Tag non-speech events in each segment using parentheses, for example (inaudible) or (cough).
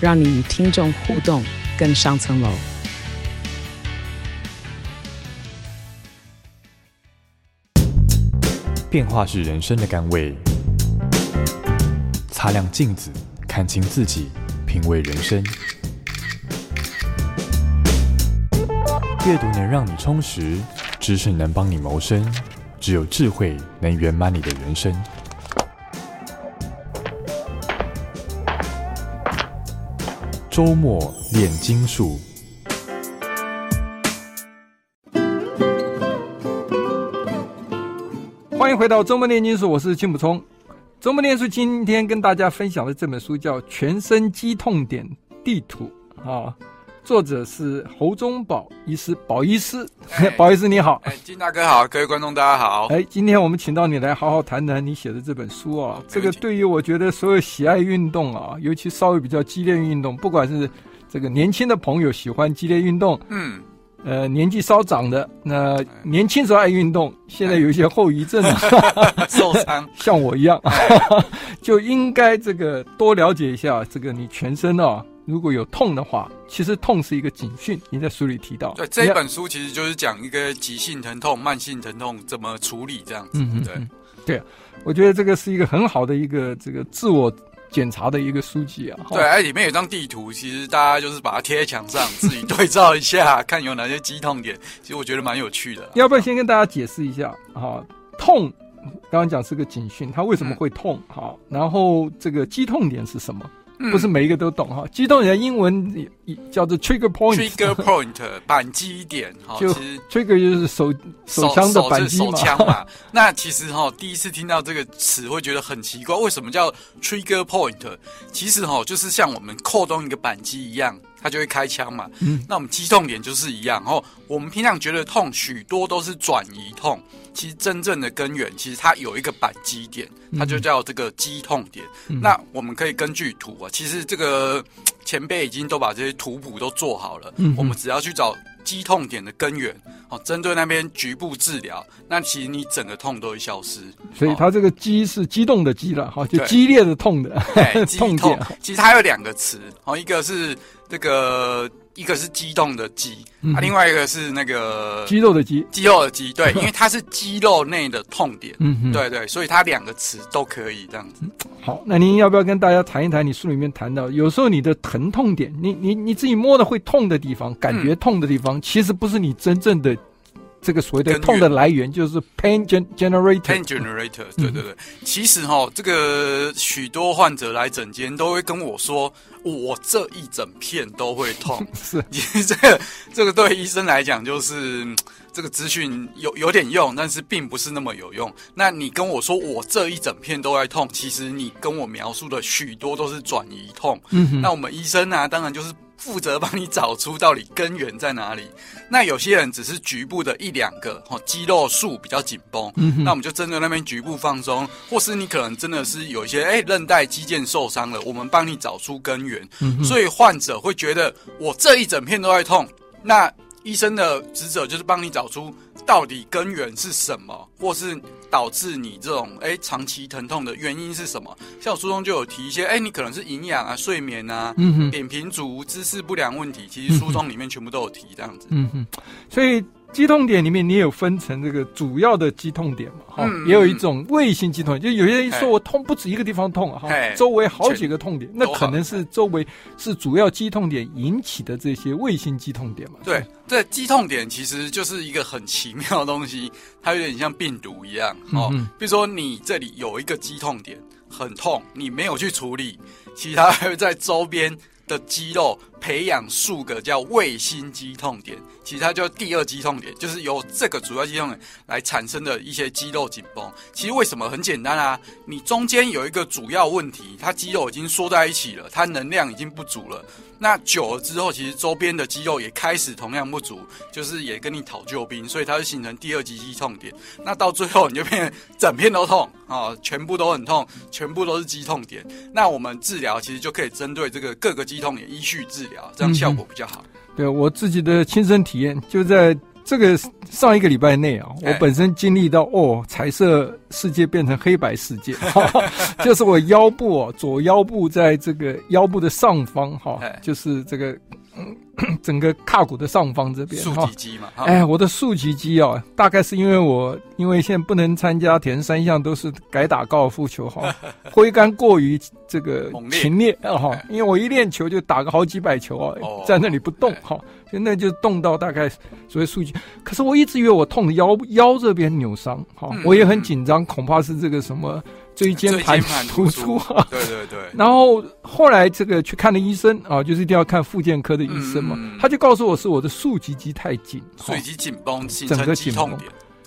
让你与听众互动更上层楼。变化是人生的甘味，擦亮镜子，看清自己，品味人生。阅读能让你充实，知识能帮你谋生，只有智慧能圆满你的人生。周末炼金术，欢迎回到周末炼金术，我是金溥聪。周末炼金术今天跟大家分享的这本书叫《全身肌痛点地图》啊。作者是侯忠宝医师，宝医师，(laughs) 宝医师你好，哎，金大哥好，各位观众大家好，哎，今天我们请到你来好好谈谈你写的这本书啊，这个对于我觉得所有喜爱运动啊，尤其稍微比较激烈运动，不管是这个年轻的朋友喜欢激烈运动，嗯，呃，年纪稍长的，那年轻时候爱运动，现在有一些后遗症啊，(laughs) 受伤，(laughs) 像我一样，就应该这个多了解一下这个你全身啊。如果有痛的话，其实痛是一个警讯。你在书里提到，对这一本书其实就是讲一个急性疼痛、慢性疼痛怎么处理这样子。嗯对对，我觉得这个是一个很好的一个这个自我检查的一个书籍啊。对，哎，里面有张地图，其实大家就是把它贴在墙上，自己对照一下，看有哪些肌痛点。其实我觉得蛮有趣的。要不要先跟大家解释一下啊？痛，刚刚讲是个警讯，它为什么会痛？好，然后这个肌痛点是什么？不是每一个都懂哈，激动点英文叫做 trigger point。trigger point (laughs) 扳机点哈，就 trigger 就是手手枪的扳机嘛。嘛 (laughs) 那其实哈，第一次听到这个词会觉得很奇怪，为什么叫 trigger point？其实哈，就是像我们扣动一个扳机一样。它就会开枪嘛，嗯，那我们击痛点就是一样，然后我们平常觉得痛，许多都是转移痛，其实真正的根源，其实它有一个扳机点，它就叫这个肌痛点。嗯、那我们可以根据图啊，其实这个前辈已经都把这些图谱都做好了，嗯，我们只要去找肌痛点的根源，哦，针对那边局部治疗，那其实你整个痛都会消失。所以它这个激是激动的激了，哈，就激烈的痛的 (laughs) 痛点。其实它有两个词，哦，一个是。这个一个是激动的激，嗯、啊，另外一个是那个肌肉的肌，肌肉的肌，对，(laughs) 因为它是肌肉内的痛点，嗯哼，对对，所以它两个词都可以这样子。好，那您要不要跟大家谈一谈你书里面谈到，有时候你的疼痛点，你你你自己摸的会痛的地方，感觉痛的地方，嗯、其实不是你真正的。这个所谓的痛的来源就是 pain generator。pain generator，对对对。其实哈，这个许多患者来诊间都会跟我说，我这一整片都会痛。(laughs) 是，其实这个这个对医生来讲就是这个资讯有有点用，但是并不是那么有用。那你跟我说我这一整片都在痛，其实你跟我描述的许多都是转移痛。嗯，那我们医生呢、啊，当然就是。负责帮你找出到底根源在哪里。那有些人只是局部的一两个，哦，肌肉束比较紧绷，嗯、那我们就针对那边局部放松，或是你可能真的是有一些哎韧带肌腱受伤了，我们帮你找出根源。嗯、所以患者会觉得我这一整片都在痛，那医生的职责就是帮你找出到底根源是什么，或是。导致你这种哎长期疼痛的原因是什么？像我书中就有提一些，哎，你可能是营养啊、睡眠啊、嗯、扁平足、姿势不良问题，其实书中里面全部都有提这样子。嗯哼，所以。肌痛点里面，你也有分成这个主要的肌痛点嘛？哈、嗯，也有一种卫星肌痛点，就有些人说我痛不止一个地方痛哈，嘿周围好几个痛点，那可能是周围是主要肌痛点引起的这些卫星肌痛点嘛？对，这肌痛点其实就是一个很奇妙的东西，它有点像病毒一样哦。嗯、比如说你这里有一个肌痛点很痛，你没有去处理，其他还会在周边的肌肉培养数个叫卫星肌痛点，其实它叫第二肌痛点，就是由这个主要肌痛点来产生的一些肌肉紧绷。其实为什么很简单啊？你中间有一个主要问题，它肌肉已经缩在一起了，它能量已经不足了。那久了之后，其实周边的肌肉也开始同样不足，就是也跟你讨救兵，所以它就形成第二级肌痛点。那到最后你就变成整片都痛啊，全部都很痛，全部都是肌痛点。那我们治疗其实就可以针对这个各个肌痛点依序治疗，这样效果比较好。嗯、对我自己的亲身体验，就在。这个上一个礼拜内啊，我本身经历到哦，彩色世界变成黑白世界，(laughs) 就是我腰部哦，左腰部在这个腰部的上方哈，就是这个。(clears throat) 整个胯骨的上方这边，竖脊肌嘛，哎，我的竖脊肌哦，大概是因为我因为现在不能参加田三项，都是改打高尔夫球哈，(laughs) 挥杆过于这个勤练哈，因为我一练球就打个好几百球啊，在那里不动哈，现在就动到大概所谓竖脊，可是我一直以为我痛的腰腰这边扭伤哈，我也很紧张，恐怕是这个什么。椎间盘突出啊，(laughs) 对对对。然后后来这个去看了医生啊，就是一定要看复健科的医生嘛，嗯、他就告诉我是我的竖脊肌太紧，竖脊紧绷，整个紧绷，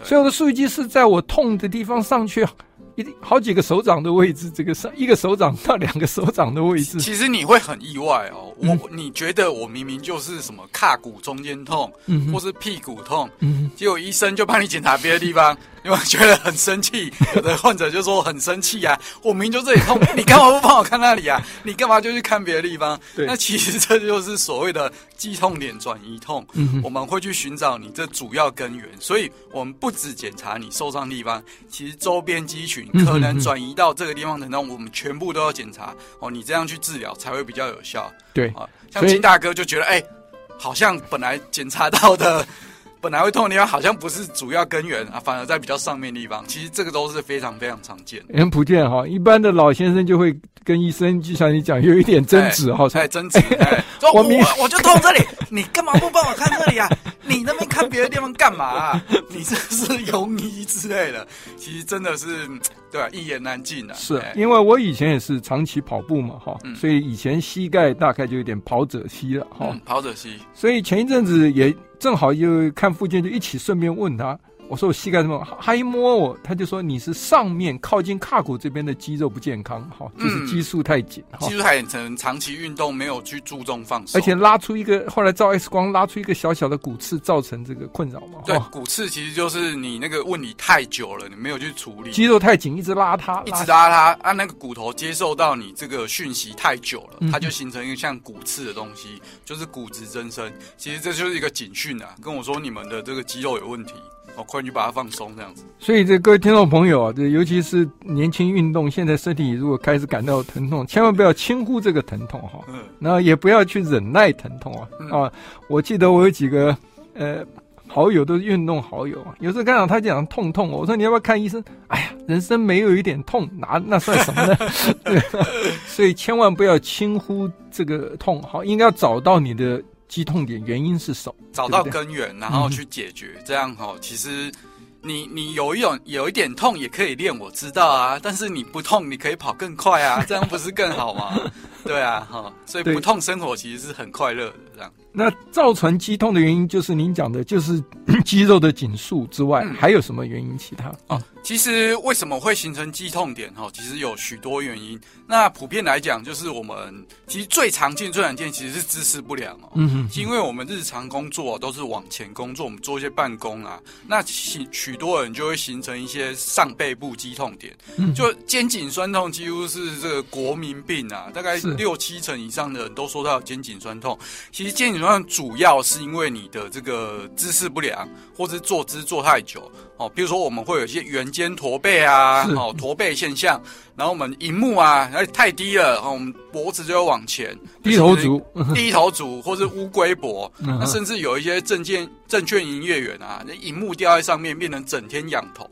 所以我的竖脊肌是在我痛的地方上去。一好几个手掌的位置，这个上一个手掌到两个手掌的位置，其实你会很意外哦。我、嗯、你觉得我明明就是什么胯骨中间痛，嗯、或是屁股痛，嗯、结果医生就帮你检查别的地方，因为觉得很生气。(laughs) 有的患者就说很生气啊，我明明就这里痛，(laughs) 你干嘛不帮我看那里啊？你干嘛就去看别的地方？那其实这就是所谓的肌痛点转移痛。嗯、我们会去寻找你这主要根源，所以我们不止检查你受伤的地方，其实周边肌群。可能转移到这个地方的，那我们全部都要检查哦。你这样去治疗才会比较有效。对啊，像金大哥就觉得，哎、欸，好像本来检查到的，本来会痛的地方，好像不是主要根源啊，反而在比较上面的地方。其实这个都是非常非常常见的，很普遍哈。一般的老先生就会跟医生，就像你讲，有一点争执哈，才争执。(laughs) 我我我就痛这里，你干嘛不帮我看这里啊？你那边看别的地方干嘛啊？(laughs) 你这是庸医之类的，其实真的是。对啊，一言难尽啊。是因为我以前也是长期跑步嘛，哈、嗯，所以以前膝盖大概就有点跑者膝了，哈、嗯，跑者膝。所以前一阵子也正好就看附近，就一起顺便问他。我说我膝盖什么？他一摸我，他就说你是上面靠近胯骨这边的肌肉不健康，哈，就是肌束太紧，肌束太紧，成长期运动没有去注重放松，而且拉出一个，后来照 X 光拉出一个小小的骨刺，造成这个困扰嘛。对，骨刺其实就是你那个问题太久了，你没有去处理，肌肉太紧，一直拉它，一直拉它，按那个骨头接受到你这个讯息太久了，它就形成一个像骨刺的东西，就是骨质增生。其实这就是一个警讯啊，跟我说你们的这个肌肉有问题。哦，快去把它放松，这样子。所以，这各位听众朋友啊，这尤其是年轻运动，现在身体如果开始感到疼痛，千万不要轻忽这个疼痛哈。嗯。然后也不要去忍耐疼痛啊。嗯、啊，我记得我有几个呃好友都是运动好友啊，有时候看到他讲痛痛，我说你要不要看医生？哎呀，人生没有一点痛，哪那算什么呢？(laughs) 对。所以千万不要轻忽这个痛，好，应该要找到你的。肌痛点原因是什么？找到根源，然后去解决，嗯、这样哦，其实你你有一种有一点痛也可以练，我知道啊，但是你不痛，你可以跑更快啊，这样不是更好吗？(laughs) 对啊，哈，所以不痛生活其实是很快乐的，这样。那造成肌痛的原因，就是您讲的，就是 (coughs) 肌肉的紧束之外，嗯、还有什么原因？其他啊？嗯、其实为什么会形成肌痛点？哈，其实有许多原因。那普遍来讲，就是我们其实最常见、最常见其实是姿势不良哦。嗯哼，因为我们日常工作都是往前工作，我们做一些办公啊，那许许多人就会形成一些上背部肌痛点，嗯、就肩颈酸痛几乎是这个国民病啊，大概六七成以上的人都说他有肩颈酸痛。其实肩颈主要是因为你的这个姿势不良，或者是坐姿坐太久哦。比如说我们会有一些圆肩驼背啊，是哦驼背现象。然后我们荧幕啊，太低了，然后我们脖子就会往前。低头族，低头族，或是乌龟脖。(laughs) 那甚至有一些证件证券营业员啊，那荧幕掉在上面，变成整天仰头。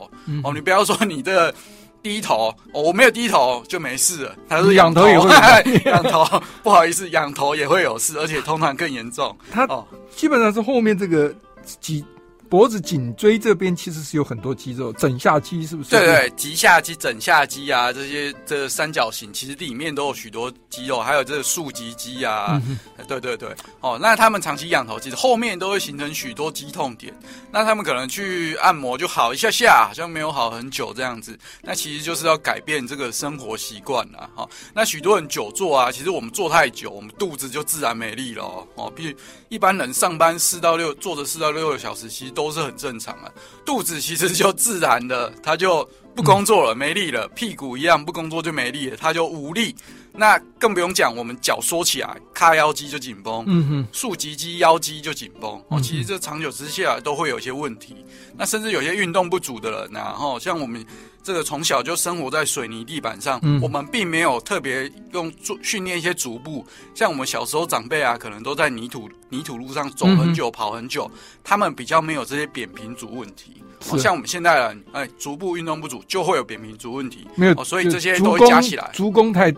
哦，你不要说你这个。低头，哦，我没有低头就没事了。他说仰头也会 (laughs) 仰头，不好意思，仰头也会有事，而且通常更严重。他基本上是后面这个脊脖子颈椎这边其实是有很多肌肉，枕下肌是不是？对对，棘下肌、枕下肌啊，这些这个、三角形其实里面都有许多肌肉，还有这个竖脊肌啊，嗯、对对对。哦，那他们长期仰头，其实后面都会形成许多肌痛点。那他们可能去按摩就好一下下，好像没有好很久这样子。那其实就是要改变这个生活习惯了。哈、哦，那许多人久坐啊，其实我们坐太久，我们肚子就自然没力了。哦，比如一般人上班四到六坐着四到六个小时，其实都是很正常啊。肚子其实就自然的，他就不工作了，没力了。屁股一样，不工作就没力了，他就无力。那更不用讲，我们脚缩起来，髂腰肌就紧绷，嗯哼，竖脊肌、腰肌就紧绷。哦，其实这长久之下都会有一些问题。那甚至有些运动不足的人，然后像我们这个从小就生活在水泥地板上，嗯、我们并没有特别用做训练一些足部。像我们小时候长辈啊，可能都在泥土泥土路上走很久、跑很久，他们比较没有这些扁平足问题。哦，像我们现代人，哎，足部运动不足就会有扁平足问题。没有，所以这些都会加起来，足弓太。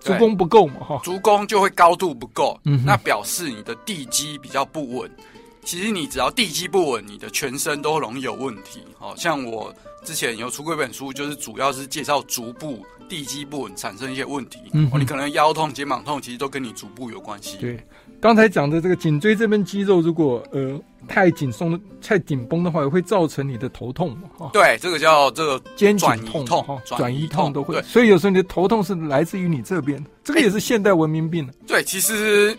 足弓不够嘛？哈，足弓就会高度不够，嗯，那表示你的地基比较不稳。其实你只要地基不稳，你的全身都容易有问题。好像我之前有出过一本书，就是主要是介绍足部地基不稳产生一些问题。嗯，你可能腰痛、肩膀痛，其实都跟你足部有关系。对。刚才讲的这个颈椎这边肌肉，如果呃太紧松、太紧绷的话，也会造成你的头痛对，这个叫这个肩颈痛哈，转移痛都会。所以有时候你的头痛是来自于你这边，这个也是现代文明病。对，其实。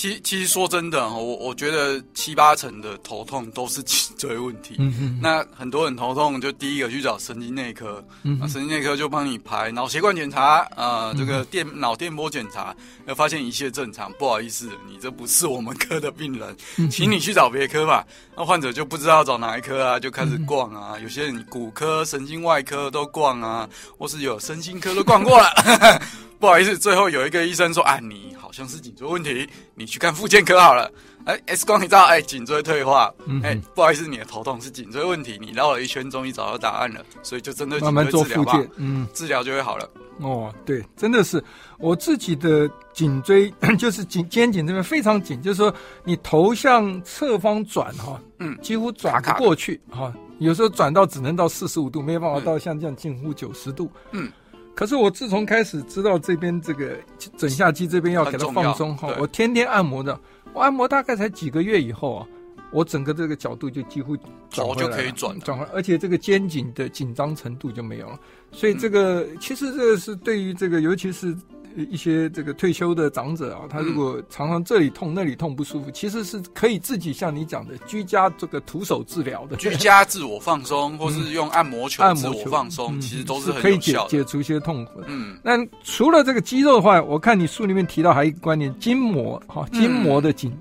其其实说真的，我我觉得七八成的头痛都是颈椎问题。那很多人头痛就第一个去找神经内科，嗯，神经内科就帮你排脑血管检查，啊、呃，这个电脑电波检查，要发现一切正常。不好意思，你这不是我们科的病人，请你去找别科吧。那患者就不知道找哪一科啊，就开始逛啊。有些人骨科、神经外科都逛啊，或是有身心科都逛过了。(laughs) 不好意思，最后有一个医生说：“啊，你好像是颈椎问题，你去看复健科好了。”哎，X 光你知道，哎，颈椎退化。哎，不好意思，你的头痛是颈椎问题，你绕了一圈，终于找到答案了，所以就针对颈椎治疗吧。慢慢做复健，嗯，治疗就会好了。哦，对，真的是我自己的颈椎，(coughs) 就是颈肩颈这边非常紧，就是说你头向侧方转哈，嗯，几乎转不过去哈，有时候转到只能到四十五度，没有办法到像这样近乎九十度，嗯。可是我自从开始知道这边这个枕下肌这边要给它放松后，我天天按摩的，我按摩大概才几个月以后啊，我整个这个角度就几乎头就可以转转回来，而且这个肩颈的紧张程度就没有了。所以这个、嗯、其实这个是对于这个尤其是。一些这个退休的长者啊，他如果常常这里痛那里痛不舒服，其实是可以自己像你讲的居家这个徒手治疗的，居家自我放松，或是用按摩球 (laughs) 自我放松，其实都是可以解解除一些痛苦。嗯，那除了这个肌肉的话，我看你书里面提到还有一个观念，筋膜哈，筋膜的紧，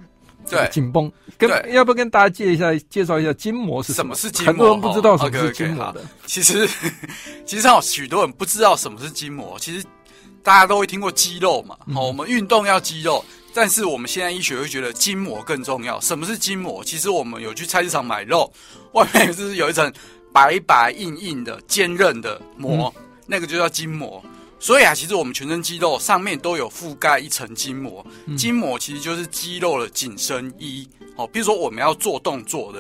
对，紧绷，跟要不要跟大家介一下介绍一下筋膜是什么？是筋膜？很多人不知道什么是筋膜的。其实 (laughs) 其实有许多人不知道什么是筋膜，其实。大家都会听过肌肉嘛？好，我们运动要肌肉，但是我们现在医学会觉得筋膜更重要。什么是筋膜？其实我们有去菜市场买肉，外面是有一层白白硬硬的坚韧的膜，那个就叫筋膜。所以啊，其实我们全身肌肉上面都有覆盖一层筋膜，筋膜其实就是肌肉的紧身衣。哦，比如说我们要做动作的，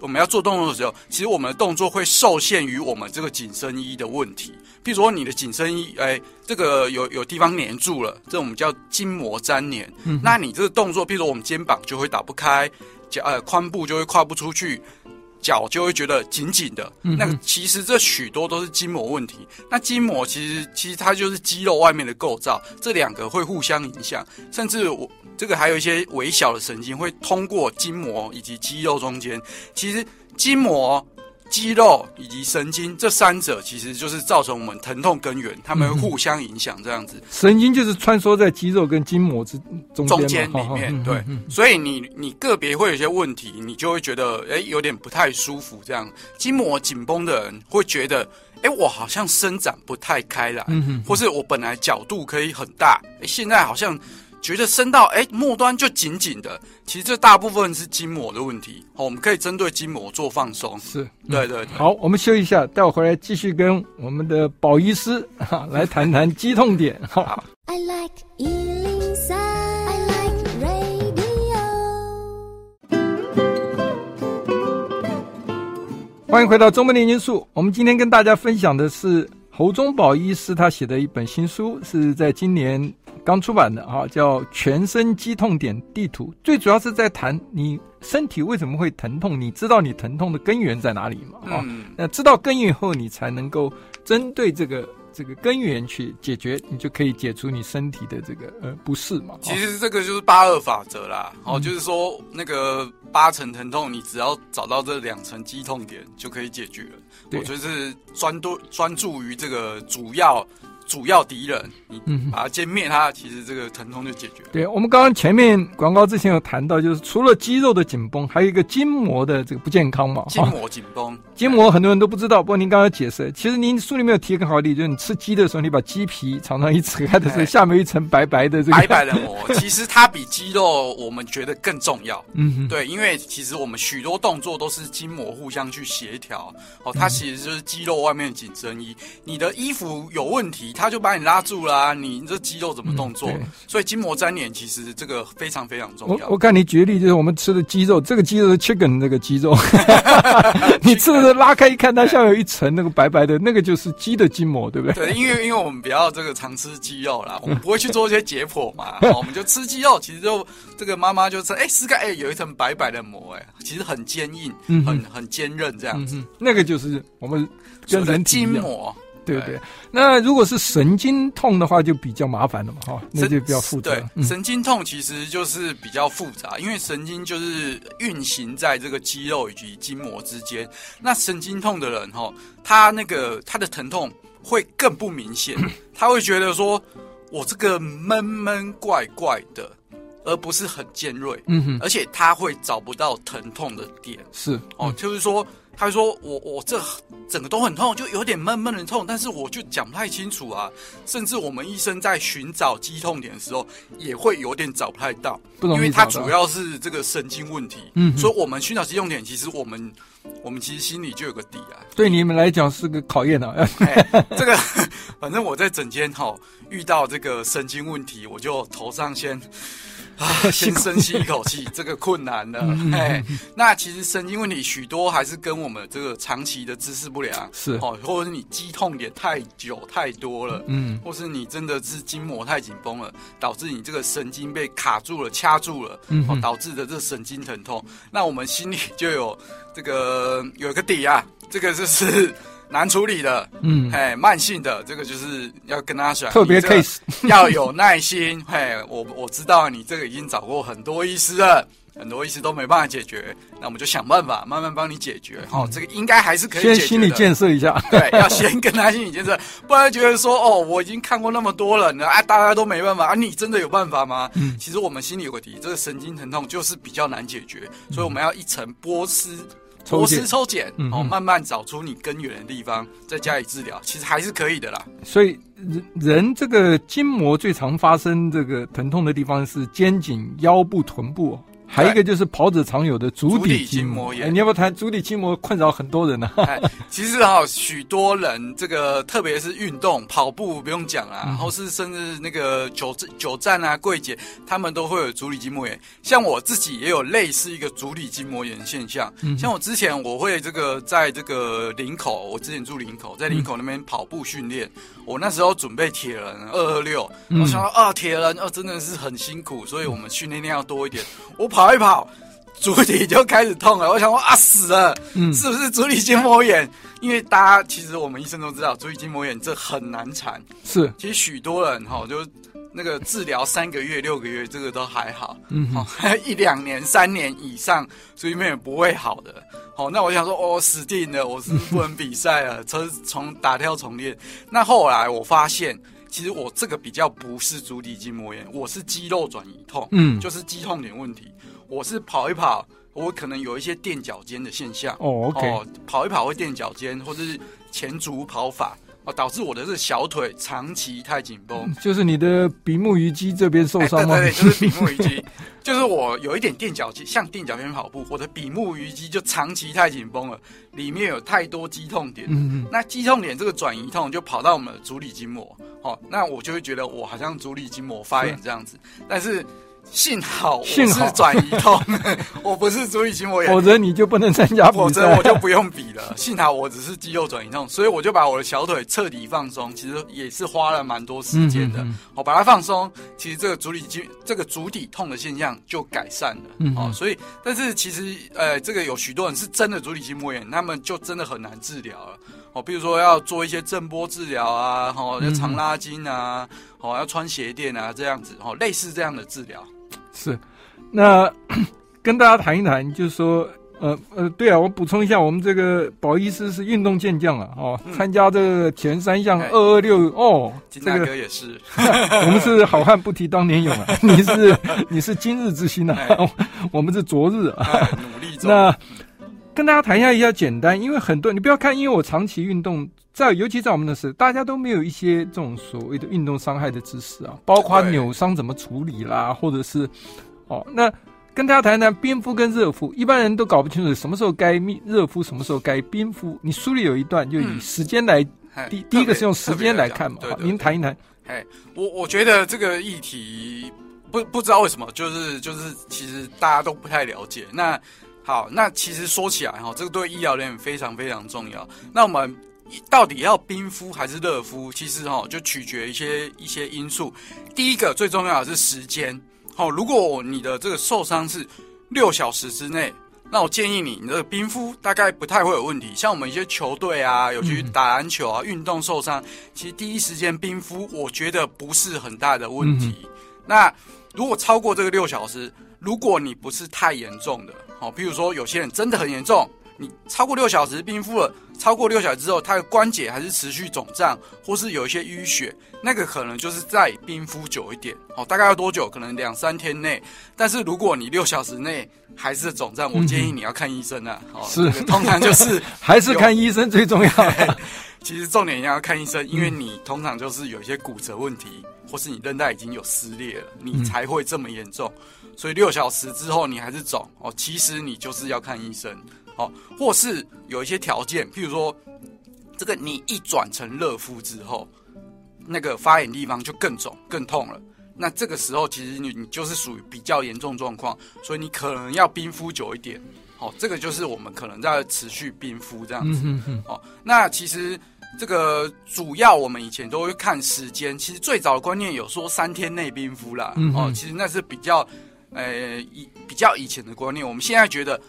我们要做动作的时候，其实我们的动作会受限于我们这个紧身衣的问题。比如说你的紧身衣，哎，这个有有地方粘住了，这我们叫筋膜粘连。嗯、那你这个动作，比如说我们肩膀就会打不开，脚呃髋部就会跨不出去，脚就会觉得紧紧的。嗯、那个其实这许多都是筋膜问题。那筋膜其实其实它就是肌肉外面的构造，这两个会互相影响，甚至我这个还有一些微小的神经会通过筋膜以及肌肉中间。其实筋膜。肌肉以及神经这三者其实就是造成我们疼痛根源，他们互相影响这样子。神经就是穿梭在肌肉跟筋膜之中中间里面，对。所以你你个别会有些问题，你就会觉得哎有点不太舒服这样。筋膜紧绷的人会觉得哎我好像伸展不太开来，或是我本来角度可以很大，哎现在好像。觉得伸到哎末端就紧紧的，其实这大部分是筋膜的问题。好，我们可以针对筋膜做放松。是，对对对。好，我们休息一下，待会回来继续跟我们的宝医师哈来谈谈肌痛点。哈。(laughs) I like 103, I like radio。欢迎回到中门年金术。我们今天跟大家分享的是侯忠宝医师他写的一本新书，是在今年刚出版的哈，叫《全身肌痛点地图》。最主要是在谈你身体为什么会疼痛，你知道你疼痛的根源在哪里吗？啊、嗯，那知道根源以后，你才能够针对这个。这个根源去解决，你就可以解除你身体的这个呃不适嘛。其实这个就是八二法则啦，哦，就是说那个八成疼痛，你只要找到这两层肌痛点就可以解决了。我觉得是专多专注于这个主要。主要敌人，你把它歼灭它，其实这个疼痛就解决了。对，我们刚刚前面广告之前有谈到，就是除了肌肉的紧绷，还有一个筋膜的这个不健康嘛。筋膜紧绷，筋膜很多人都不知道，不过您刚刚解释，其实您书里面有提一个好例子，就是你吃鸡的时候，你把鸡皮常常一扯开的时候，下面一层白白的这个白白的膜，其实它比肌肉我们觉得更重要。(laughs) 嗯哼，对，因为其实我们许多动作都是筋膜互相去协调。哦，它其实就是肌肉外面的紧身衣，你的衣服有问题。他就把你拉住啦，啊，你这肌肉怎么动作？嗯、所以筋膜粘连其实这个非常非常重要。我我看你举例，就是我们吃的鸡肉，这个鸡肉是 chicken 那个鸡肉，(laughs) 你吃的拉开一看，它下面有一层那个白白的，那个就是鸡的筋膜，对不对？对，因为因为我们比较这个常吃鸡肉啦，我们不会去做一些解剖嘛，(laughs) 我们就吃鸡肉，其实就这个妈妈就说，哎，撕开，哎，有一层白白的膜，哎，其实很坚硬，嗯、很很坚韧这样子，嗯。那个就是我们跟人体筋膜。对对，那如果是神经痛的话，就比较麻烦了嘛，哈，那就比较复杂。对，嗯、神经痛其实就是比较复杂，因为神经就是运行在这个肌肉以及筋膜之间。那神经痛的人，哈，他那个他的疼痛会更不明显，(laughs) 他会觉得说，我这个闷闷怪怪的，而不是很尖锐，嗯哼，而且他会找不到疼痛的点，是哦，就是说。他说我：“我我这整个都很痛，就有点闷闷的痛，但是我就讲不太清楚啊。甚至我们医生在寻找肌痛点的时候，也会有点找不太到，因为它主要是这个神经问题。嗯，所以我们寻找肌痛点，其实我们我们其实心里就有个底啊。对你们来讲是个考验啊。哎、(laughs) 这个 (laughs) 反正我在整间哈遇到这个神经问题，我就头上先。”啊，(laughs) 先深吸一口气，(laughs) 这个困难了。哎，那其实神经问题许多还是跟我们这个长期的姿势不良是哦，或者是你肌痛点太久太多了，嗯，或是你真的是筋膜太紧绷了，导致你这个神经被卡住了、掐住了，嗯，哦，导致的这神经疼痛。那我们心里就有这个有一个底啊，这个就是。难处理的，嗯，嘿，慢性的，这个就是要跟他讲，特别 case (laughs) 要有耐心，嘿，我我知道你这个已经找过很多医师了，很多医师都没办法解决，那我们就想办法慢慢帮你解决，哦，这个应该还是可以解决的。先心理建设一下，(laughs) 对，要先跟他心理建设，不然觉得说，哦，我已经看过那么多人了，啊，大家都没办法，啊，你真的有办法吗？嗯，其实我们心里有个底，这个神经疼痛就是比较难解决，所以我们要一层剥丝。抽丝抽检，哦，慢慢找出你根源的地方，再加以治疗，其实还是可以的啦。所以人人这个筋膜最常发生这个疼痛的地方是肩颈、腰部、臀部。还有一个就是跑者常有的足底筋膜炎，你要不要谈足底筋膜困扰很多人呢？哎其实哈，许多人这个特别是运动跑步不用讲啊，然后是甚至那个久久站啊、柜姐，他们都会有足底筋膜炎。像我自己也有类似一个足底筋膜炎现象。像我之前我会这个在这个林口，我之前住林口，在林口那边跑步训练。我那时候准备铁人二二六，我想到啊，铁人啊真的是很辛苦，所以我们训练量要多一点。我跑跑一跑，足底就开始痛了。我想说啊，死了，嗯是不是足底筋膜炎？因为大家其实我们医生都知道，足底筋膜炎这很难缠。是，其实许多人哈，就那个治疗三个月、六个月，这个都还好。嗯，一两年、三年以上，足底筋膜不会好的。好，那我想说，哦，死定了，我是不能比赛了，车从打跳重练。那后来我发现，其实我这个比较不是足底筋膜炎，我是肌肉转移痛，嗯，就是肌痛点问题。我是跑一跑，我可能有一些垫脚尖的现象。哦，OK，哦，跑一跑会垫脚尖，或者是前足跑法。哦，导致我的这个小腿长期太紧绷，就是你的比目鱼肌这边受伤吗？欸、对，对对，(laughs) 就是比目鱼肌，就是我有一点垫脚尖，像垫脚尖跑步，我的比目鱼肌就长期太紧绷了，里面有太多肌痛点。嗯嗯，那肌痛点这个转移痛就跑到我们的足底筋膜，哦，那我就会觉得我好像足底筋膜发炎这样子，但是。幸好我是转移痛，(laughs) 我不是足底筋膜炎，否则你就不能参加，否则我就不用比了。幸好我只是肌肉转移痛，所以我就把我的小腿彻底放松，其实也是花了蛮多时间的。我、嗯嗯嗯、把它放松，其实这个足底筋这个足底痛的现象就改善了。哦，所以但是其实呃，这个有许多人是真的足底筋膜炎，他们就真的很难治疗了。哦，比如说要做一些震波治疗啊，哦，要长拉筋啊，哦，要穿鞋垫啊，这样子，哦，类似这样的治疗。是，那 (coughs) 跟大家谈一谈，就是说，呃呃，对啊，我补充一下，我们这个宝医师是运动健将啊，哦，嗯、参加这个前三项二二六哦，金大哥也是，这个、我们是好汉不提当年勇啊，(laughs) 你是你是今日之星啊，我们是昨日啊，努力中。那跟大家谈一下，一下简单，因为很多你不要看，因为我长期运动，在尤其在我们的时候，大家都没有一些这种所谓的运动伤害的知识啊，包括扭伤怎么处理啦，或者是哦，那跟大家谈谈冰敷跟热敷，一般人都搞不清楚什么时候该热敷，什么时候该冰敷。你书里有一段，就以时间来、嗯、第第一个是用时间来看嘛，好，您谈一谈。哎，我我觉得这个议题不不知道为什么，就是就是其实大家都不太了解那。好，那其实说起来哈，这个对医疗人员非常非常重要。那我们到底要冰敷还是热敷？其实哈，就取决一些一些因素。第一个最重要的是时间。好，如果你的这个受伤是六小时之内，那我建议你，你的冰敷大概不太会有问题。像我们一些球队啊，有去打篮球啊，运动受伤，其实第一时间冰敷，我觉得不是很大的问题。那如果超过这个六小时，如果你不是太严重的。好，比如说有些人真的很严重，你超过六小时冰敷了，超过六小时之后，他的关节还是持续肿胀，或是有一些淤血，那个可能就是再冰敷久一点，哦，大概要多久？可能两三天内。但是如果你六小时内还是肿胀，我建议你要看医生啊。哦，是，通常就是 (laughs) 还是看医生最重要。(laughs) 其实重点要看医生，因为你通常就是有一些骨折问题，或是你韧带已经有撕裂了，你才会这么严重。所以六小时之后你还是肿哦，其实你就是要看医生哦，或是有一些条件，譬如说这个你一转成热敷之后，那个发炎地方就更肿更痛了。那这个时候其实你你就是属于比较严重状况，所以你可能要冰敷久一点。哦，这个就是我们可能在持续冰敷这样子。哦，那其实这个主要我们以前都会看时间，其实最早的观念有说三天内冰敷啦。哦，其实那是比较。呃，以比较以前的观念，我们现在觉得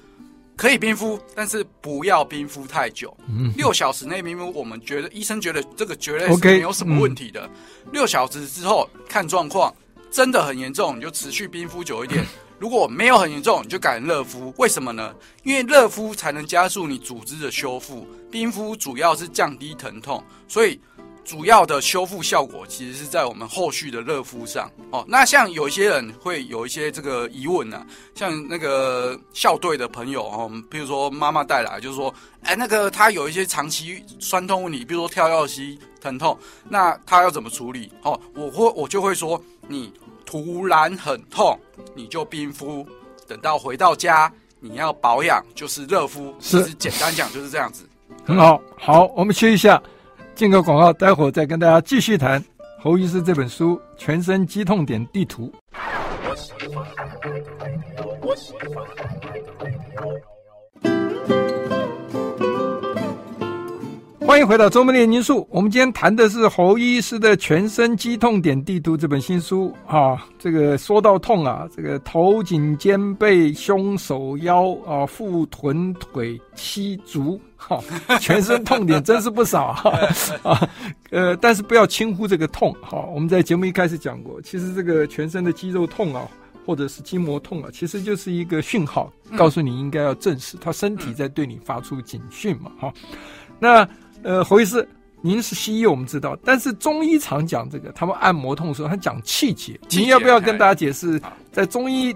可以冰敷，但是不要冰敷太久。嗯，六小时内冰敷，我们觉得医生觉得这个绝对是没有什么问题的。六小时之后看状况，真的很严重，你就持续冰敷久一点。(laughs) 如果没有很严重，你就改热敷。为什么呢？因为热敷才能加速你组织的修复，冰敷主要是降低疼痛，所以。主要的修复效果其实是在我们后续的热敷上哦。那像有一些人会有一些这个疑问呢、啊，像那个校队的朋友哦，比如说妈妈带来，就是说，哎，那个他有一些长期酸痛问题，比如说跳跃膝疼痛，那他要怎么处理？哦，我会我就会说，你突然很痛，你就冰敷，等到回到家你要保养就是热敷，是简单讲就是这样子。很好，好，我们歇一下。进个广告，待会儿再跟大家继续谈侯医师这本书《全身肌痛点地图》。欢迎回到周末炼金术。我们今天谈的是侯医师的《全身肌痛点地图》这本新书啊。这个说到痛啊，这个头颈肩背胸手腰啊，腹臀腿膝足，哈、啊，全身痛点真是不少哈啊，(laughs) 啊。呃，但是不要轻忽这个痛哈、啊。我们在节目一开始讲过，其实这个全身的肌肉痛啊，或者是筋膜痛啊，其实就是一个讯号，告诉你应该要正视，他身体在对你发出警讯嘛。哈、啊，那。呃，侯医师，您是西医，我们知道，但是中医常讲这个，他们按摩痛的时候，他讲气节，您要不要跟大家解释，在中医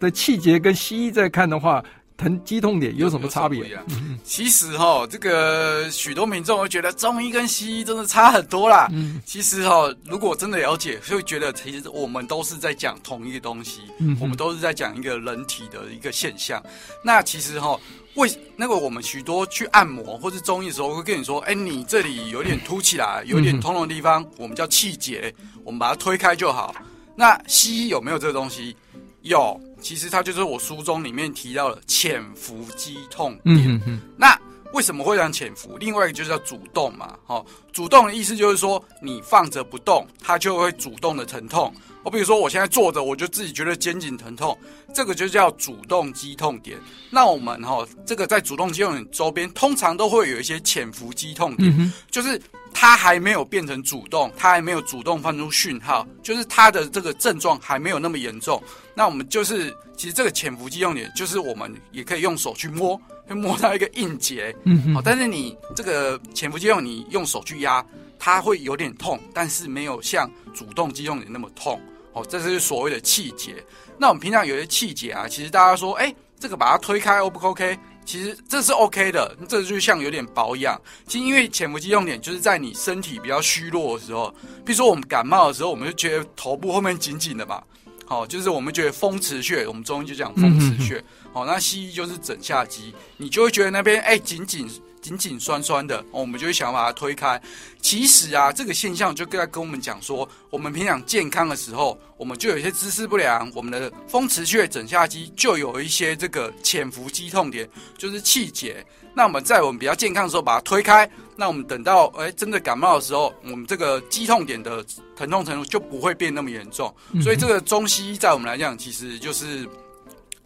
的气节跟西医在看的话，疼肌痛点有什么差别？其实哈，这个许多民众会觉得中医跟西医真的差很多啦。其实哈，如果真的了解，会觉得其实我们都是在讲同一个东西，我们都是在讲一个人体的一个现象。那其实哈。为那个我们许多去按摩或是中医的时候会跟你说，哎，你这里有点凸起来，有点痛的地方，我们叫气结，我们把它推开就好。那西医有没有这个东西？有，其实它就是我书中里面提到的潜伏肌痛点。嗯哼哼。那为什么会让潜伏？另外一个就是要主动嘛，好，主动的意思就是说你放着不动，它就会主动的疼痛。我比如说我现在坐着，我就自己觉得肩颈疼痛，这个就叫主动肌痛点。那我们哈，这个在主动肌痛点周边，通常都会有一些潜伏肌痛点，嗯、就是它还没有变成主动，它还没有主动放出讯号，就是它的这个症状还没有那么严重。那我们就是，其实这个潜伏肌用点，就是我们也可以用手去摸。会摸到一个硬结，嗯哼，好，但是你这个潜伏肌用，你用手去压，它会有点痛，但是没有像主动肌用点那么痛，哦，这是所谓的气结。那我们平常有些气结啊，其实大家说，哎，这个把它推开，O 不 OK？其实这是 OK 的，这就像有点保养。其实因为潜伏肌用点就是在你身体比较虚弱的时候，比如说我们感冒的时候，我们就觉得头部后面紧紧的嘛。好，就是我们觉得风池穴，我们中医就讲风池穴。好，那西医就是枕下肌，你就会觉得那边哎紧紧紧紧酸酸的，我们就会想把它推开。其实啊，这个现象就跟在跟我们讲说，我们平常健康的时候，我们就有一些姿势不良，我们的风池穴、枕下肌就有一些这个潜伏肌痛点，就是气结。那我们在我们比较健康的时候把它推开，那我们等到哎真的感冒的时候，我们这个肌痛点的疼痛程度就不会变那么严重。嗯、所以这个中西医在我们来讲，其实就是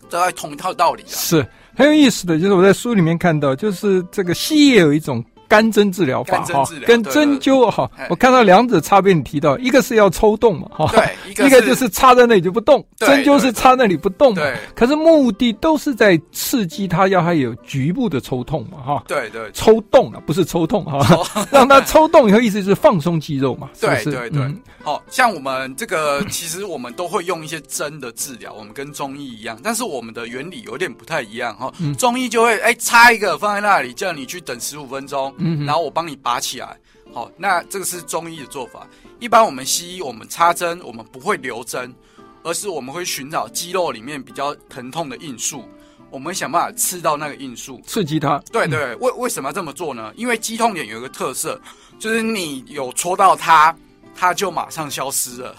都在同一套道理啊。是很有意思的，就是我在书里面看到，就是这个西医有一种。干针治疗法哈，跟针灸哈，我看到两者差别。你提到一个是要抽动嘛哈，对，一个就是插在那里就不动。针灸是插那里不动对，可是目的都是在刺激它，要它有局部的抽痛嘛哈。对对，抽动啊，不是抽痛哈，(laughs) 让它抽动以后，意思就是放松肌肉嘛。对对对，好像我们这个其实我们都会用一些针的治疗，我们跟中医一样，但是我们的原理有点不太一样哈。中医就会哎插一个放在那里，叫你去等十五分钟。嗯，然后我帮你拔起来，好，那这个是中医的做法。一般我们西医，我们插针，我们不会留针，而是我们会寻找肌肉里面比较疼痛的因素，我们想办法刺到那个因素，刺激它。对对，为为什么要这么做呢？因为肌痛点有一个特色，就是你有戳到它，它就马上消失了。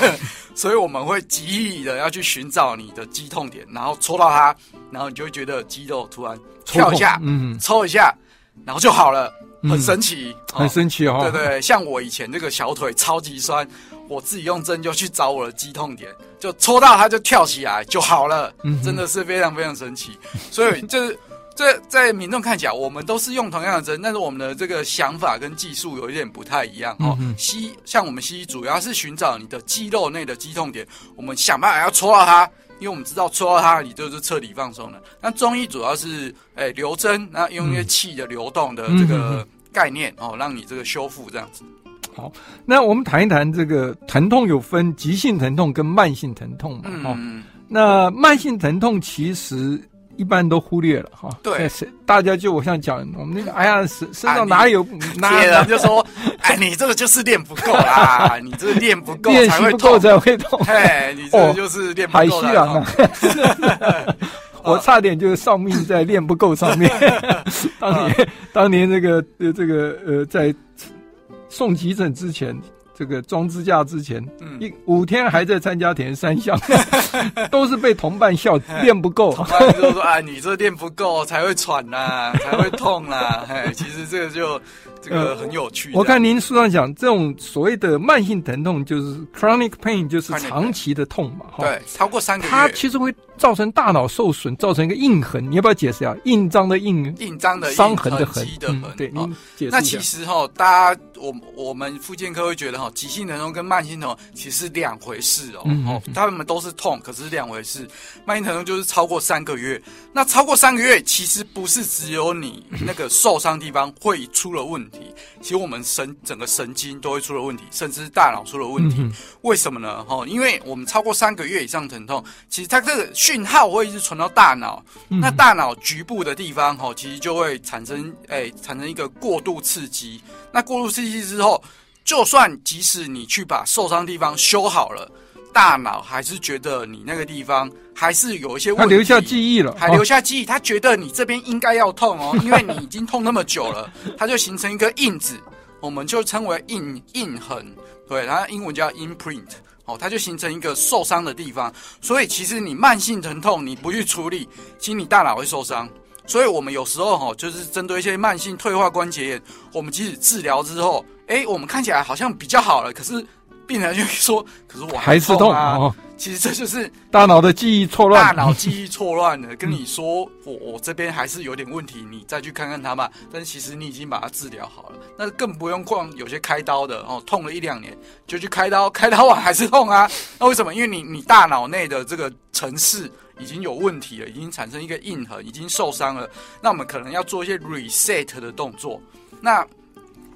(laughs) 所以我们会极力的要去寻找你的肌痛点，然后戳到它，然后你就会觉得肌肉突然跳一下，嗯，抽一下。然后就好了，很神奇，嗯哦、很神奇哦。对对，像我以前这个小腿超级酸，我自己用针灸去找我的肌痛点，就戳到它就跳起来就好了，嗯、真的是非常非常神奇。所以 (laughs) 就是这在民众看起来，我们都是用同样的针，但是我们的这个想法跟技术有一点不太一样哦。西像我们西医主要是寻找你的肌肉内的肌痛点，我们想办法要戳到它。因为我们知道戳到它，你就是彻底放松了。那中医主要是诶、欸、留针，那用一些气的流动的这个概念、嗯、哦，让你这个修复这样子。好，那我们谈一谈这个疼痛有分急性疼痛跟慢性疼痛嘛？哈、嗯哦，那慢性疼痛其实。一般都忽略了哈，对，大家就我像讲，我们那个哎呀，身身上哪里有？哪人就说，哎，你这个就是练不够啦，(laughs) 你这个练不够才会痛，练习不够才会痛，哎，你这个就是练不够。海西郎啊，(laughs) 我差点就丧命在练不够上面。(laughs) 当年，当年这个呃，这个呃，在送急诊之前。这个装支架之前，嗯，一五天还在参加铁人三项，(laughs) 都是被同伴笑练不够。同伴就说：“啊，你这练不够才会喘呐、啊，(laughs) 才会痛呐。”哎，其实这个就这个很有趣、呃。我看您书上讲，这种所谓的慢性疼痛就是 chronic pain，就是长期的痛嘛，对，超过三个月，它其实会。造成大脑受损，造成一个印痕，你要不要解释一下？印章的印，印章的伤痕的痕，嗯、对，您解释一下。那其实哈，大家我我们复健科会觉得哈，急性疼痛跟慢性疼痛其实是两回事哦。嗯、哦，他们都是痛，可是两回事。慢性疼痛就是超过三个月，那超过三个月，其实不是只有你 (laughs) 那个受伤地方会出了问题，其实我们神整个神经都会出了问题，甚至是大脑出了问题。嗯、为什么呢？哈，因为我们超过三个月以上疼痛，其实它这个。讯号会一直传到大脑，那大脑局部的地方哈，其实就会产生诶、欸，产生一个过度刺激。那过度刺激之后，就算即使你去把受伤地方修好了，大脑还是觉得你那个地方还是有一些问题，他留下记忆了，还留下记忆，他觉得你这边应该要痛哦，因为你已经痛那么久了，它就形成一个印子，我们就称为印印痕，对，它英文叫 imprint。哦，它就形成一个受伤的地方。所以其实你慢性疼痛你不去处理，其实你大脑会受伤。所以我们有时候哈，就是针对一些慢性退化关节炎，我们即使治疗之后，哎，我们看起来好像比较好了，可是病人就会说，可是我还是痛啊。痛哦其实这就是大脑的记忆错乱，大脑记忆错乱了。(laughs) 跟你说，我我这边还是有点问题，你再去看看他吧。但其实你已经把它治疗好了，那更不用逛有些开刀的哦，痛了一两年就去开刀，开刀完还是痛啊？那为什么？因为你你大脑内的这个程式已经有问题了，已经产生一个印痕，已经受伤了。那我们可能要做一些 reset 的动作。那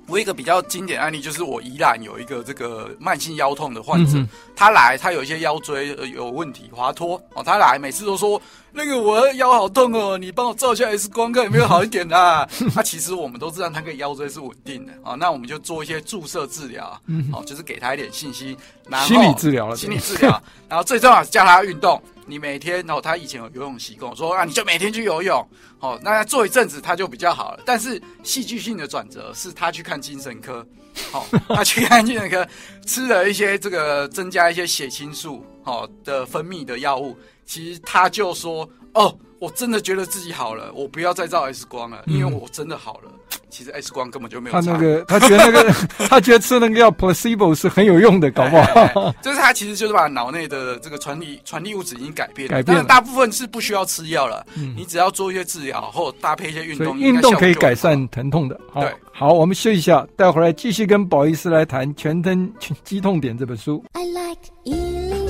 我一个比较经典案例就是我宜兰有一个这个慢性腰痛的患者，嗯、他来他有一些腰椎有问题滑脱哦，他来每次都说那个我的腰好痛哦，你帮我照一下 X 光看有没有好一点啊？那、(laughs) 啊、其实我们都知道他个腰椎是稳定的啊、哦，那我们就做一些注射治疗，嗯、哦，就是给他一点信心，然后心理治疗了，心理治疗，然后最重要是叫他运动。你每天哦，他以前有游泳习惯，说啊，你就每天去游泳，哦，那做一阵子他就比较好了。但是戏剧性的转折是他去看精神科，哦，(laughs) 他去看精神科，吃了一些这个增加一些血清素哦的分泌的药物，其实他就说哦。我真的觉得自己好了，我不要再照 X 光了，因为我真的好了。嗯、(tsk) 其实 X 光根本就没有。他那个，他觉得那个，(laughs) 他觉得吃那个药 placebo 是很有用的，搞不好。哎哎哎就是他其实就是把脑内的这个传递传递物质已经改变了，改变了。但大部分是不需要吃药了，嗯、你只要做一些治疗，或搭配一些运动，运动可以改善疼痛的。好，对，好，我们休息一下，待会儿来继续跟宝医师来谈《全身肌痛点》这本书。I like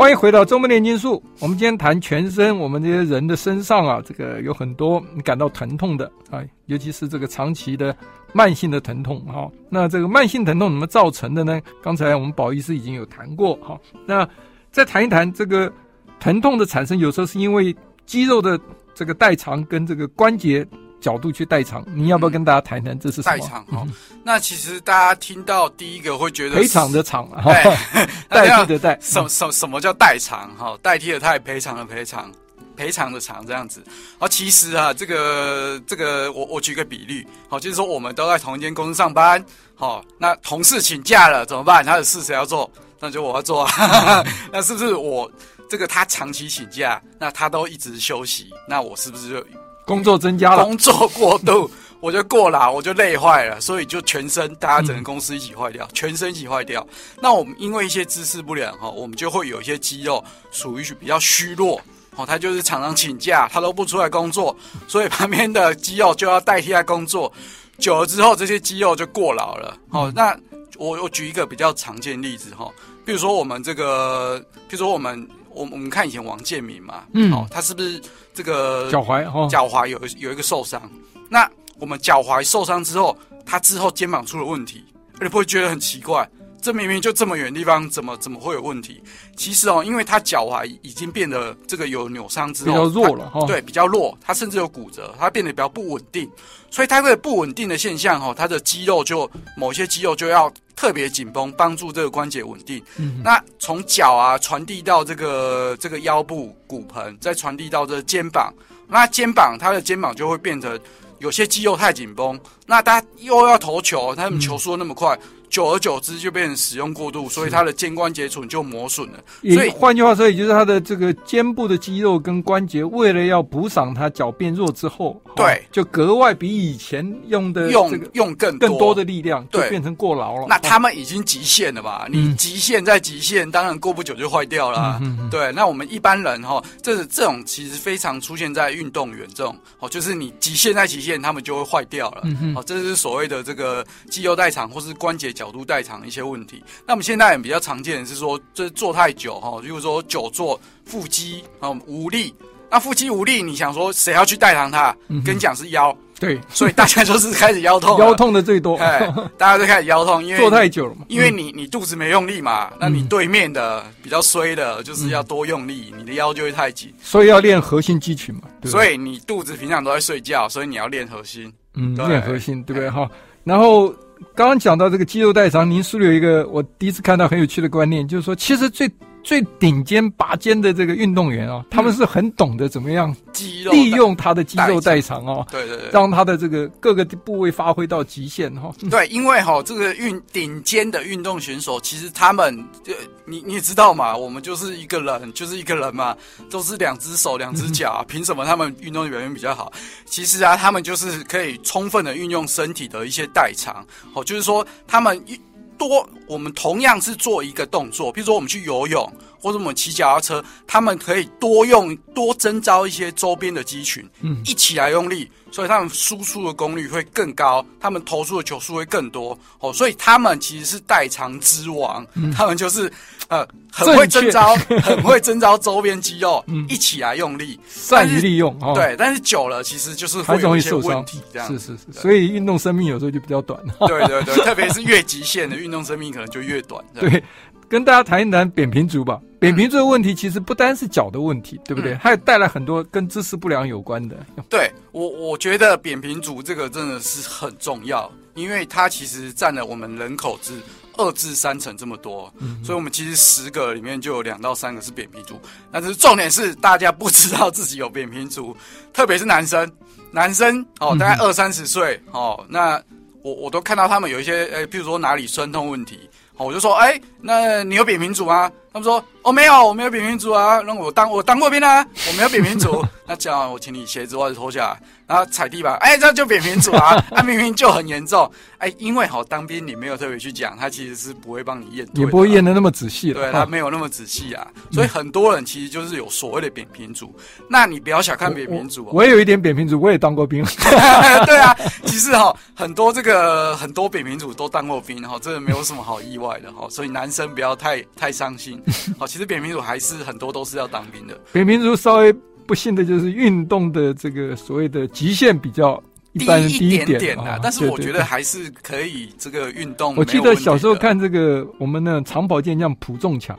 欢迎回到周末炼金术。我们今天谈全身，我们这些人的身上啊，这个有很多感到疼痛的啊，尤其是这个长期的慢性的疼痛哈。那这个慢性疼痛怎么造成的呢？刚才我们宝医师已经有谈过哈。那再谈一谈这个疼痛的产生，有时候是因为肌肉的这个代偿跟这个关节。角度去代偿，你要不要跟大家谈谈这是什么？代偿哈，那其实大家听到第一个会觉得赔偿的偿，对，(laughs) 代替的代，什什什么叫代偿哈？代替了他也赔偿的赔偿，赔偿的偿这样子。啊，其实啊，这个这个，我我举个比例，好，就是说我们都在同一间公司上班，好，那同事请假了怎么办？他的事谁要做？那就我要做啊。那是不是我这个他长期请假，那他都一直休息，那我是不是就？工作增加了，工作过度，(laughs) 我就过劳，我就累坏了，所以就全身，大家整个公司一起坏掉，嗯、(laughs) 全身一起坏掉。那我们因为一些姿势不良哈，我们就会有一些肌肉属于比较虚弱，哦，他就是常常请假，他都不出来工作，所以旁边的肌肉就要代替他工作。久了之后，这些肌肉就过劳了。好、嗯，那我我举一个比较常见例子哈，比如说我们这个，比如说我们。我我们看以前王建民嘛，嗯，哦，他是不是这个脚踝哦，脚踝有有一个受伤？那我们脚踝受伤之后，他之后肩膀出了问题，你不会觉得很奇怪？这明明就这么远的地方，怎么怎么会有问题？其实哦，因为他脚踝已经变得这个有扭伤之后，比较弱了哈，对，比较弱，他甚至有骨折，他变得比较不稳定，所以他这个不稳定的现象哈，他的肌肉就某些肌肉就要特别紧绷，帮助这个关节稳定。嗯，那从脚啊传递到这个这个腰部骨盆，再传递到这个肩膀，那肩膀他的肩膀就会变成有些肌肉太紧绷，那他又要投球，他们球速那么快。嗯久而久之就变成使用过度，所以它的肩关节唇就磨损了。所以换句话说，也就是它的这个肩部的肌肉跟关节，为了要补偿它脚变弱之后，对，就格外比以前用的用用更更多的力量，对，变成过劳了。那他们已经极限了吧？你极限再极限，当然过不久就坏掉了。对，那我们一般人哈，这这种其实非常出现在运动员这种哦，就是你极限再极限，他们就会坏掉了。哦，这是所谓的这个肌肉代偿或是关节。角度代偿一些问题，那我们现在比较常见的是说，这坐太久哈，就是说久坐腹肌啊无力，那腹肌无力，你想说谁要去代偿它？嗯、跟你讲是腰，对，所以大家就是开始腰痛，腰痛的最多，哎，大家都开始腰痛，因为 (laughs) 坐太久了嘛，因为你你肚子没用力嘛，嗯、那你对面的比较衰的，就是要多用力，嗯、你的腰就会太紧，所以要练核心肌群嘛，所以你肚子平常都在睡觉，所以你要练核心，嗯，练对核心，对不对？哈？哎、然后。刚刚讲到这个肌肉代偿，您书里有一个我第一次看到很有趣的观念，就是说，其实最最顶尖拔尖的这个运动员哦，他们是很懂得怎么样肌肉利用他的肌肉代偿哦，对对对，让他的这个各个部位发挥到极限哈。(laughs) 对，因为哈这个运顶尖的运动选手，其实他们就你你也知道嘛，我们就是一个人，就是一个人嘛，都是两只手两只脚，(laughs) 凭什么他们运动表现比较好？其实啊，他们就是可以充分的运用身体的一些代偿，哦，就是说他们一。多，我们同样是做一个动作，比如说我们去游泳，或者我们骑脚踏车，他们可以多用多征召一些周边的肌群，嗯，一起来用力，所以他们输出的功率会更高，他们投出的球数会更多，哦，所以他们其实是代偿之王，嗯，他们就是。呃，很会征招，(laughs) 很会征招周边肌肉，嗯，一起来用力，善于利用。哦、对，但是久了其实就是会有一些问题，这样是是是。所以运动生命有时候就比较短。对对对，特别是越极限的运动生命可能就越短。对，跟大家谈一谈扁平足吧。扁平足的问题其实不单是脚的问题，嗯、对不对？还有带来很多跟姿势不良有关的。对我，我觉得扁平足这个真的是很重要，因为它其实占了我们人口之。二至三成这么多，嗯、所以我们其实十个里面就有两到三个是扁平足。但是重点是大家不知道自己有扁平足，特别是男生，男生哦，大概二三十岁哦，那我我都看到他们有一些，诶，譬如说哪里酸痛问题，我就说，哎，那你有扁平足吗？他们说，哦，没有，我没有扁平足啊。那我当我当过兵啊，我没有扁平足。(laughs) 那这样，我请你鞋子袜子脱下来。然后踩地板，哎，这就扁平足啊！他、(laughs) 啊、明明就很严重，哎，因为好当兵，你没有特别去讲，他其实是不会帮你验，也不会验的那么仔细，对，他没有那么仔细啊，所以很多人其实就是有所谓的扁平足。那你不要小看扁平足、哦我，我也有一点扁平足，我也当过兵。(laughs) 对啊，其实哈，很多这个很多扁平足都当过兵哈，这个没有什么好意外的哈，所以男生不要太太伤心。好，(laughs) 其实扁平足还是很多都是要当兵的，扁平足稍微。不幸的就是运动的这个所谓的极限比较一般低一点点的，但是我觉得还是可以这个运动。我记得小时候看这个我们的长跑健将蒲仲强，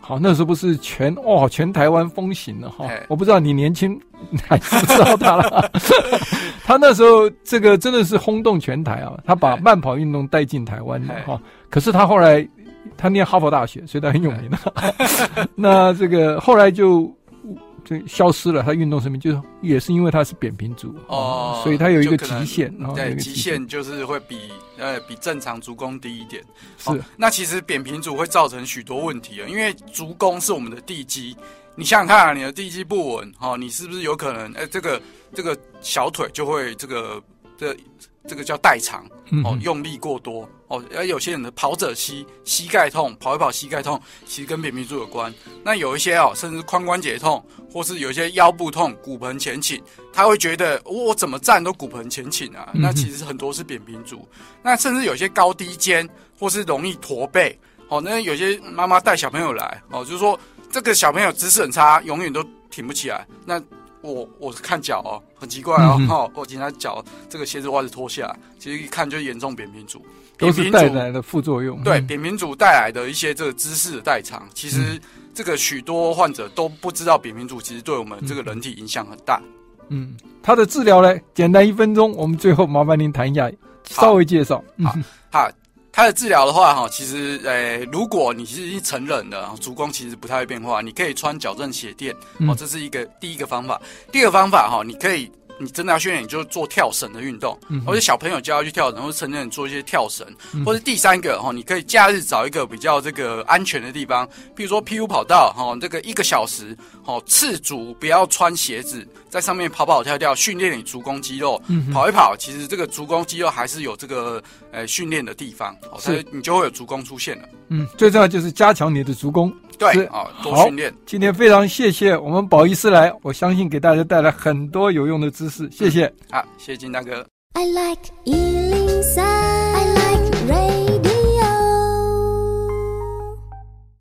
好，那时候不是全哦全台湾风行了哈，我不知道你年轻还知不知道他了。(laughs) 他那时候这个真的是轰动全台啊，他把慢跑运动带进台湾的哈。可是他后来他念哈佛大学，所以他很有名的。(laughs) 那这个后来就。就消失了，他运动生命就是也是因为他是扁平足哦，所以他有一个极限，对，极限就是会比呃比正常足弓低一点。是，那其实扁平足会造成许多问题啊，因为足弓是我们的地基，你想想看啊，你的地基不稳，哈，你是不是有可能哎这个这个小腿就会这个这。这个叫代偿哦，用力过多哦，而有些人的跑者膝膝盖痛，跑一跑膝盖痛，其实跟扁平足有关。那有一些哦，甚至髋关节痛，或是有一些腰部痛、骨盆前倾，他会觉得我怎么站都骨盆前倾啊。那其实很多是扁平足。那甚至有些高低肩，或是容易驼背哦。那有些妈妈带小朋友来哦，就是说这个小朋友姿势很差，永远都挺不起来。那我我是看脚哦，很奇怪哦，嗯、哼我今天脚这个鞋子袜子脱下来，其实一看就严重扁平足，都是带来的副作用。对，扁平足带来的一些这个姿势的代偿，其实这个许多患者都不知道扁平足其实对我们这个人体影响很大。嗯，它的治疗呢，简单一分钟，我们最后麻烦您谈一下，稍微介绍。好，好。它的治疗的话，哈，其实，诶、欸，如果你是已经成人了，足弓其实不太会变化，你可以穿矫正鞋垫，哦，这是一个第一个方法。第二个方法，哈，你可以。你真的要训练，你就做跳绳的运动，嗯、哼或者小朋友就要去跳绳，或者成年人做一些跳绳，嗯、或者第三个哈，你可以假日找一个比较这个安全的地方，比如说 PU 跑道哈，这个一个小时，哦，赤足不要穿鞋子，在上面跑跑跳跳，训练你足弓肌肉，嗯、跑一跑，其实这个足弓肌肉还是有这个呃训练的地方，哦，所以你就会有足弓出现了。嗯，最重要就是加强你的足弓。对啊，多训练。今天非常谢谢我们宝医师来，我相信给大家带来很多有用的知谢谢。好、啊，谢谢金大哥。I like